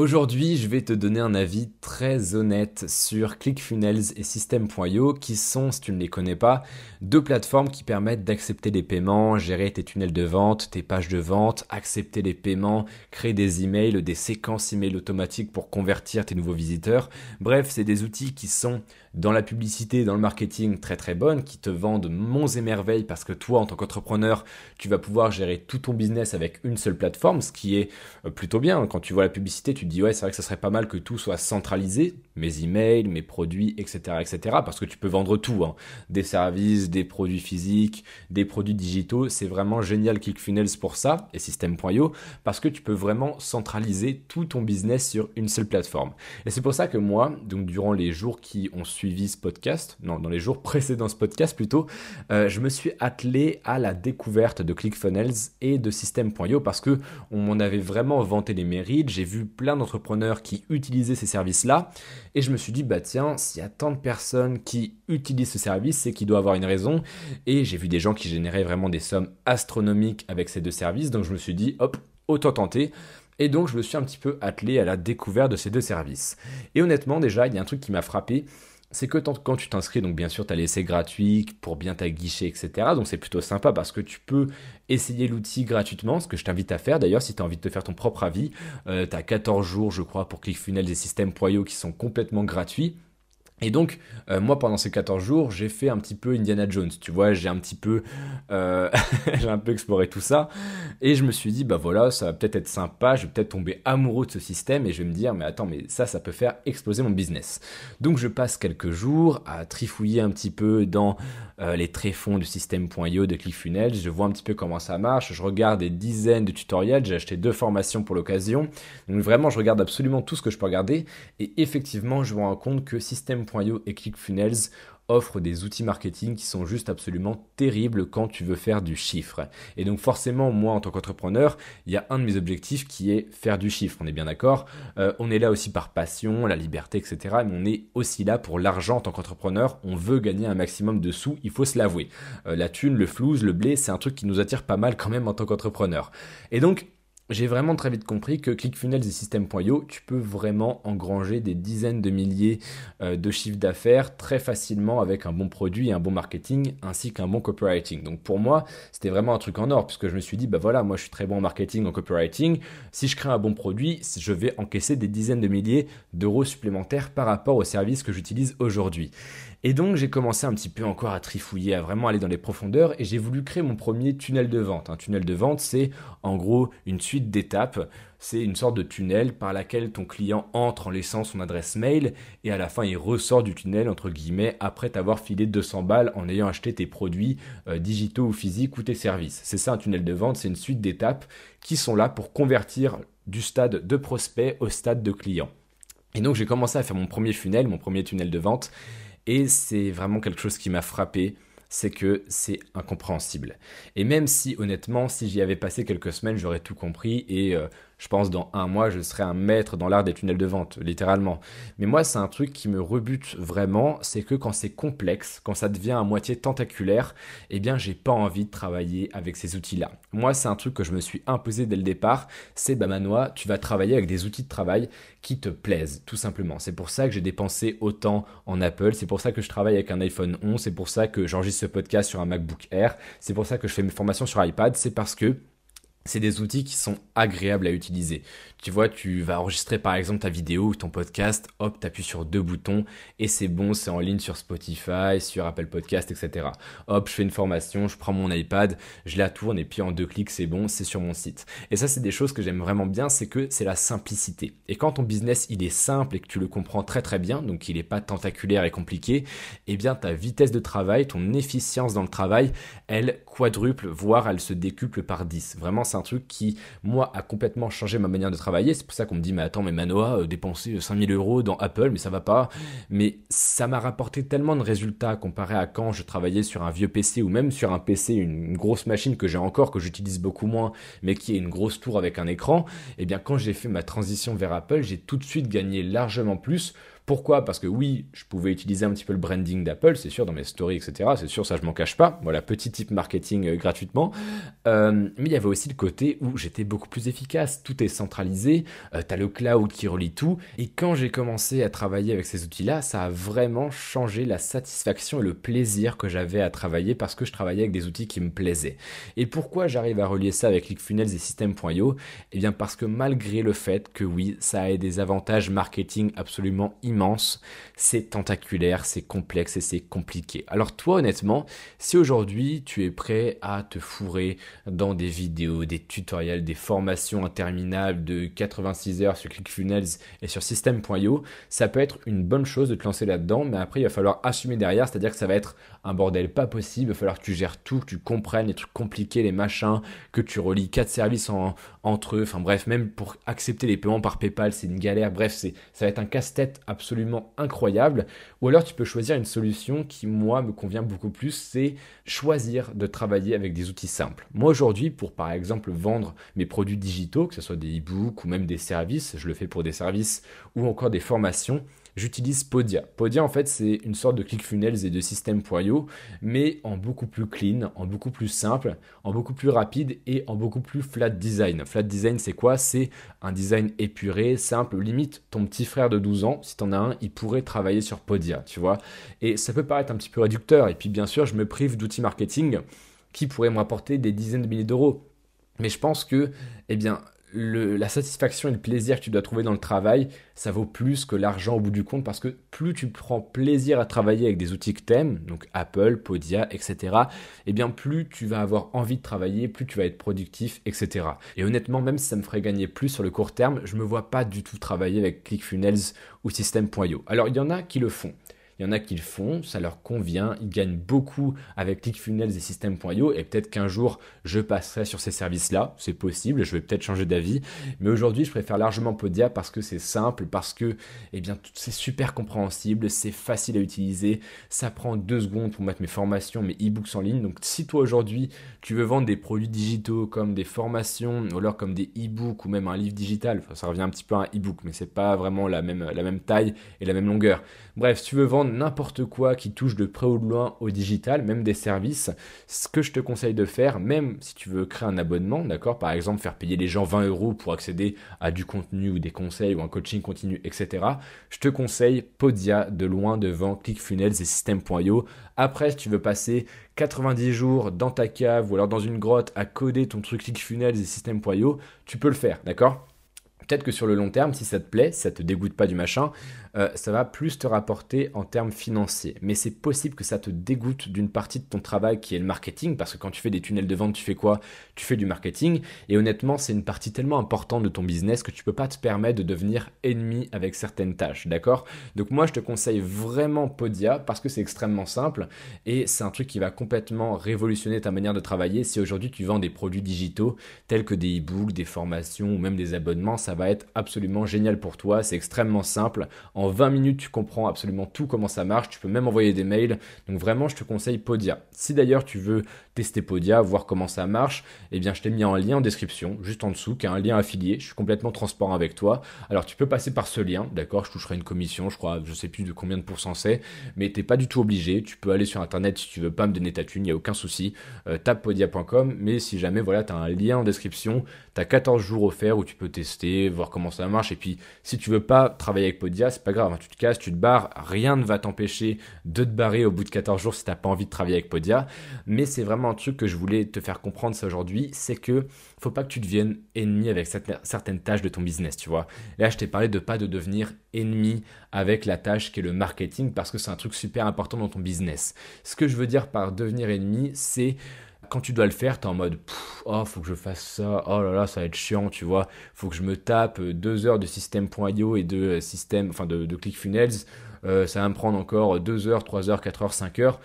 Aujourd'hui, je vais te donner un avis très honnête sur ClickFunnels et System.io qui sont, si tu ne les connais pas, deux plateformes qui permettent d'accepter les paiements, gérer tes tunnels de vente, tes pages de vente, accepter les paiements, créer des emails, des séquences emails automatiques pour convertir tes nouveaux visiteurs. Bref, c'est des outils qui sont dans la publicité, dans le marketing très très bonnes, qui te vendent monts et merveilles parce que toi, en tant qu'entrepreneur, tu vas pouvoir gérer tout ton business avec une seule plateforme, ce qui est euh, plutôt bien. Quand tu vois la publicité, tu te ouais, c'est vrai que ça serait pas mal que tout soit centralisé, mes emails, mes produits, etc., etc., parce que tu peux vendre tout, hein. des services, des produits physiques, des produits digitaux. C'est vraiment génial ClickFunnels pour ça et System.io parce que tu peux vraiment centraliser tout ton business sur une seule plateforme. Et c'est pour ça que moi, donc durant les jours qui ont suivi ce podcast, non, dans les jours précédents ce podcast plutôt, euh, je me suis attelé à la découverte de ClickFunnels et de System.io parce que on m'en avait vraiment vanté les mérites. J'ai vu plein d'entrepreneurs qui utilisaient ces services-là et je me suis dit, bah tiens, s'il y a tant de personnes qui utilisent ce service, c'est qu'il doit avoir une raison. Et j'ai vu des gens qui généraient vraiment des sommes astronomiques avec ces deux services. Donc je me suis dit, hop, autant tenter. Et donc je me suis un petit peu attelé à la découverte de ces deux services. Et honnêtement, déjà, il y a un truc qui m'a frappé, c'est que quand tu t'inscris, donc bien sûr, tu as l'essai gratuit pour bien t'aguicher, etc. Donc c'est plutôt sympa parce que tu peux essayer l'outil gratuitement, ce que je t'invite à faire d'ailleurs si tu as envie de te faire ton propre avis. Euh, tu as 14 jours, je crois, pour ClickFunnels et System.io qui sont complètement gratuits. Et donc, euh, moi, pendant ces 14 jours, j'ai fait un petit peu Indiana Jones, tu vois, j'ai un petit peu, euh, peu exploré tout ça, et je me suis dit, bah voilà, ça va peut-être être sympa, je vais peut-être tomber amoureux de ce système, et je vais me dire, mais attends, mais ça, ça peut faire exploser mon business. Donc, je passe quelques jours à trifouiller un petit peu dans euh, les tréfonds du système.io de ClickFunnels, je vois un petit peu comment ça marche, je regarde des dizaines de tutoriels, j'ai acheté deux formations pour l'occasion, donc vraiment, je regarde absolument tout ce que je peux regarder, et effectivement, je me rends compte que système et ClickFunnels offrent des outils marketing qui sont juste absolument terribles quand tu veux faire du chiffre. Et donc forcément, moi en tant qu'entrepreneur, il y a un de mes objectifs qui est faire du chiffre, on est bien d'accord. Euh, on est là aussi par passion, la liberté, etc. Mais on est aussi là pour l'argent en tant qu'entrepreneur. On veut gagner un maximum de sous, il faut se l'avouer. Euh, la thune, le flouze, le blé, c'est un truc qui nous attire pas mal quand même en tant qu'entrepreneur. Et donc, j'ai vraiment très vite compris que ClickFunnels et System.io, tu peux vraiment engranger des dizaines de milliers euh, de chiffres d'affaires très facilement avec un bon produit et un bon marketing ainsi qu'un bon copywriting. Donc pour moi, c'était vraiment un truc en or puisque je me suis dit, bah voilà, moi je suis très bon en marketing, en copywriting. Si je crée un bon produit, je vais encaisser des dizaines de milliers d'euros supplémentaires par rapport au service que j'utilise aujourd'hui. Et donc j'ai commencé un petit peu encore à trifouiller, à vraiment aller dans les profondeurs et j'ai voulu créer mon premier tunnel de vente. Un tunnel de vente, c'est en gros une suite d'étapes. C'est une sorte de tunnel par laquelle ton client entre en laissant son adresse mail et à la fin il ressort du tunnel entre guillemets après t'avoir filé 200 balles en ayant acheté tes produits euh, digitaux ou physiques ou tes services. C'est ça un tunnel de vente, c'est une suite d'étapes qui sont là pour convertir du stade de prospect au stade de client. Et donc j'ai commencé à faire mon premier funnel, mon premier tunnel de vente et c'est vraiment quelque chose qui m'a frappé, c'est que c'est incompréhensible. Et même si honnêtement, si j'y avais passé quelques semaines, j'aurais tout compris et euh, je pense dans un mois, je serai un maître dans l'art des tunnels de vente, littéralement. Mais moi, c'est un truc qui me rebute vraiment, c'est que quand c'est complexe, quand ça devient à moitié tentaculaire, eh bien, j'ai pas envie de travailler avec ces outils-là. Moi, c'est un truc que je me suis imposé dès le départ, c'est bah Manoa, tu vas travailler avec des outils de travail qui te plaisent, tout simplement. C'est pour ça que j'ai dépensé autant en Apple, c'est pour ça que je travaille avec un iPhone 11, c'est pour ça que j'enregistre ce podcast sur un MacBook Air, c'est pour ça que je fais mes formations sur iPad, c'est parce que c'est des outils qui sont agréables à utiliser. Tu vois, tu vas enregistrer par exemple ta vidéo ou ton podcast, hop, tu appuies sur deux boutons et c'est bon, c'est en ligne sur Spotify, sur Apple Podcast, etc. Hop, je fais une formation, je prends mon iPad, je la tourne et puis en deux clics, c'est bon, c'est sur mon site. Et ça, c'est des choses que j'aime vraiment bien, c'est que c'est la simplicité. Et quand ton business, il est simple et que tu le comprends très très bien, donc il n'est pas tentaculaire et compliqué, eh bien ta vitesse de travail, ton efficience dans le travail, elle quadruple, voire elle se décuple par 10. Vraiment, c'est un truc qui, moi, a complètement changé ma manière de travailler c'est pour ça qu'on me dit, mais attends, mais Manoa, euh, dépenser 5000 euros dans Apple, mais ça va pas. Mais ça m'a rapporté tellement de résultats comparé à quand je travaillais sur un vieux PC ou même sur un PC, une grosse machine que j'ai encore, que j'utilise beaucoup moins, mais qui est une grosse tour avec un écran. Et eh bien, quand j'ai fait ma transition vers Apple, j'ai tout de suite gagné largement plus Pourquoi? Parce que oui, je pouvais utiliser un petit peu le branding d'Apple, c'est sûr, dans mes stories, etc. C'est sûr, ça je m'en cache pas. Voilà, petit type marketing euh, gratuitement. Euh, mais il y avait aussi le côté où j'étais beaucoup plus efficace. Tout est centralisé, euh, tu as le cloud qui relie tout. Et quand j'ai commencé à travailler avec ces outils-là, ça a vraiment changé la satisfaction et le plaisir que j'avais à travailler parce que je travaillais avec des outils qui me plaisaient. Et pourquoi j'arrive à relier ça avec ClickFunnels et System.io Eh bien parce que malgré le fait que oui, ça a des avantages marketing absolument immenses, c'est tentaculaire, c'est complexe et c'est compliqué. Alors toi honnêtement, si aujourd'hui tu es prêt à te fourrer dans des vidéos, des tutoriels, des formations interminables de 86 heures sur ClickFunnels et sur System.io, ça peut être une bonne chose de te lancer là-dedans, mais après il va falloir assumer derrière, c'est-à-dire que ça va être un bordel pas possible, il va falloir que tu gères tout, que tu comprennes les trucs compliqués, les machins, que tu relis quatre services entre eux, enfin bref, même pour accepter les paiements par PayPal, c'est une galère, bref, c'est, ça va être un casse-tête absolument incroyable. Ou alors tu peux choisir une solution qui, moi, me convient beaucoup plus, c'est choisir de travailler avec des outils simples. Moi aujourd'hui, pour par exemple vendre mes produits digitaux, que ce soit des e-books ou même des services, je le fais pour des services ou encore des formations, j'utilise Podia. Podia, en fait, c'est une sorte de ClickFunnels et de système.io, mais en beaucoup plus clean, en beaucoup plus simple, en beaucoup plus rapide et en beaucoup plus flat design. Flat design, c'est quoi? C'est un design épuré, simple, limite ton petit frère de 12 ans, si t'en as un, il pourrait travailler sur Podia, tu vois? Et ça peut paraître un petit peu réducteur, et puis bien sûr, je me prive d'outils marketing qui pourraient me rapporter des dizaines de milliers d'euros. Mais je pense que, eh bien, la satisfaction et le plaisir que tu dois trouver dans le travail, ça vaut plus que l'argent au bout du compte parce que plus tu prends plaisir à travailler avec des outils que t'aimes, donc Apple, Podia, etc., et eh bien plus tu vas avoir envie de travailler, plus tu vas être productif, etc. Et honnêtement, même si ça me ferait gagner plus sur le court terme, je me vois pas du tout travailler avec ClickFunnels ou System.io. Alors il y en a qui le font. Il y en a qui le font, ça leur convient, ils gagnent beaucoup avec ClickFunnels et System.io et peut-être qu'un jour je passerai sur ces services-là, c'est possible, je vais peut-être changer d'avis, mais aujourd'hui je préfère largement Podia parce que c'est simple, parce que eh c'est super compréhensible, c'est facile à utiliser, ça prend deux secondes pour mettre mes formations, mes e-books en ligne. Donc si toi aujourd'hui tu veux vendre des produits digitaux comme des formations ou alors comme des e-books ou même un livre digital, ça revient un petit peu à un e-book, mais c'est pas vraiment la même, la même taille et la même longueur. Bref, si tu veux vendre n'importe quoi qui touche de près ou de loin au digital, même des services, ce que je te conseille de faire, même si tu veux créer un abonnement, d'accord Par exemple, faire payer les gens 20 euros pour accéder à du contenu ou des conseils ou un coaching continu, etc. Je te conseille Podia de loin devant ClickFunnels et System.io. Après, si tu veux passer 90 jours dans ta cave ou alors dans une grotte à coder ton truc ClickFunnels et System.io, tu peux le faire, d'accord? Peut-être que sur le long terme, si ça te plaît, si ça te dégoûte pas du machin, euh, ça va plus te rapporter en termes financiers. Mais c'est possible que ça te dégoûte d'une partie de ton travail qui est le marketing, parce que quand tu fais des tunnels de vente, tu fais quoi? Tu fais du marketing. Et honnêtement, c'est une partie tellement importante de ton business que tu peux pas te permettre de devenir ennemi avec certaines tâches, d'accord? Donc moi, je te conseille vraiment Podia parce que c'est extrêmement simple et c'est un truc qui va complètement révolutionner ta manière de travailler. Si aujourd'hui tu vends des produits digitaux tels que des e-books, des formations ou même des abonnements, ça va être absolument génial pour toi. C'est extrêmement simple. En 20 minutes, tu comprends absolument tout comment ça marche. Tu peux même envoyer des mails. Donc vraiment, je te conseille Podia. Si d'ailleurs tu veux tester Podia, voir comment ça marche, eh bien je t'ai mis un lien en description, juste en dessous, qui est un lien affilié. Je suis complètement transparent avec toi. Alors tu peux passer par ce lien, d'accord? Je toucherai une commission, je crois, je sais plus de combien de pourcents c'est, mais t'es pas du tout obligé. Tu peux aller sur internet si tu veux pas me donner ta thune, il n'y a aucun souci. Euh, tape podia.com, mais si jamais voilà, tu as un lien en description, tu as 14 jours offerts où tu peux tester, voir comment ça marche. Et puis si tu veux pas travailler avec Podia, c'est pas grave, hein. tu te casses, tu te barres, rien ne va t'empêcher de te barrer au bout de 14 jours si t'as pas envie de travailler avec Podia. Mais c'est vraiment un truc que je voulais te faire comprendre aujourd'hui, c'est que faut pas que tu deviennes ennemi avec certaines tâches de ton business, tu vois. Là, je t'ai parlé de pas de devenir ennemi avec la tâche qui est le marketing parce que c'est un truc super important dans ton business. Ce que je veux dire par devenir ennemi, c'est quand tu dois le faire, tu es en mode oh, faut que je fasse ça, oh là là, ça va être chiant, tu vois. Faut que je me tape deux heures de système.io et de système, enfin de, de ClickFunnels euh, ça va me prendre encore 2 heures, 3 heures, 4 heures, 5 heures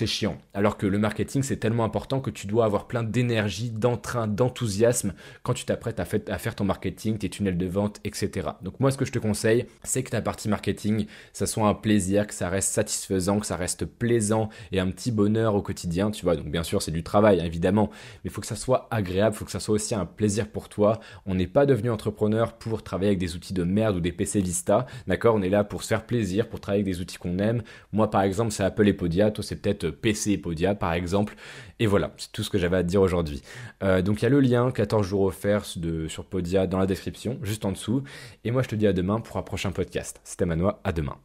c'est chiant. Alors que le marketing, c'est tellement important que tu dois avoir plein d'énergie, d'entrain, d'enthousiasme quand tu t'apprêtes à, faire ton marketing, tes tunnels de vente, etc. Donc moi, ce que je te conseille, c'est que ta partie marketing, ça soit un plaisir, que ça reste satisfaisant, que ça reste plaisant et un petit bonheur au quotidien, tu vois. Donc bien sûr, c'est du travail, évidemment, mais il faut que ça soit agréable, il faut que ça soit aussi un plaisir pour toi. On n'est pas devenu entrepreneur pour travailler avec des outils de merde ou des PC Vista, d'accord? On est là pour se faire plaisir, pour travailler avec des outils qu'on aime. Moi, par exemple, c'est Apple et Podia, toi, c'est peut-être PC et Podia par exemple. Et voilà, c'est tout ce que j'avais à dire aujourd'hui. Euh, donc il y a le lien 14 jours offerts de, sur Podia dans la description, juste en dessous. Et moi je te dis à demain pour un prochain podcast. C'était Manois, à demain.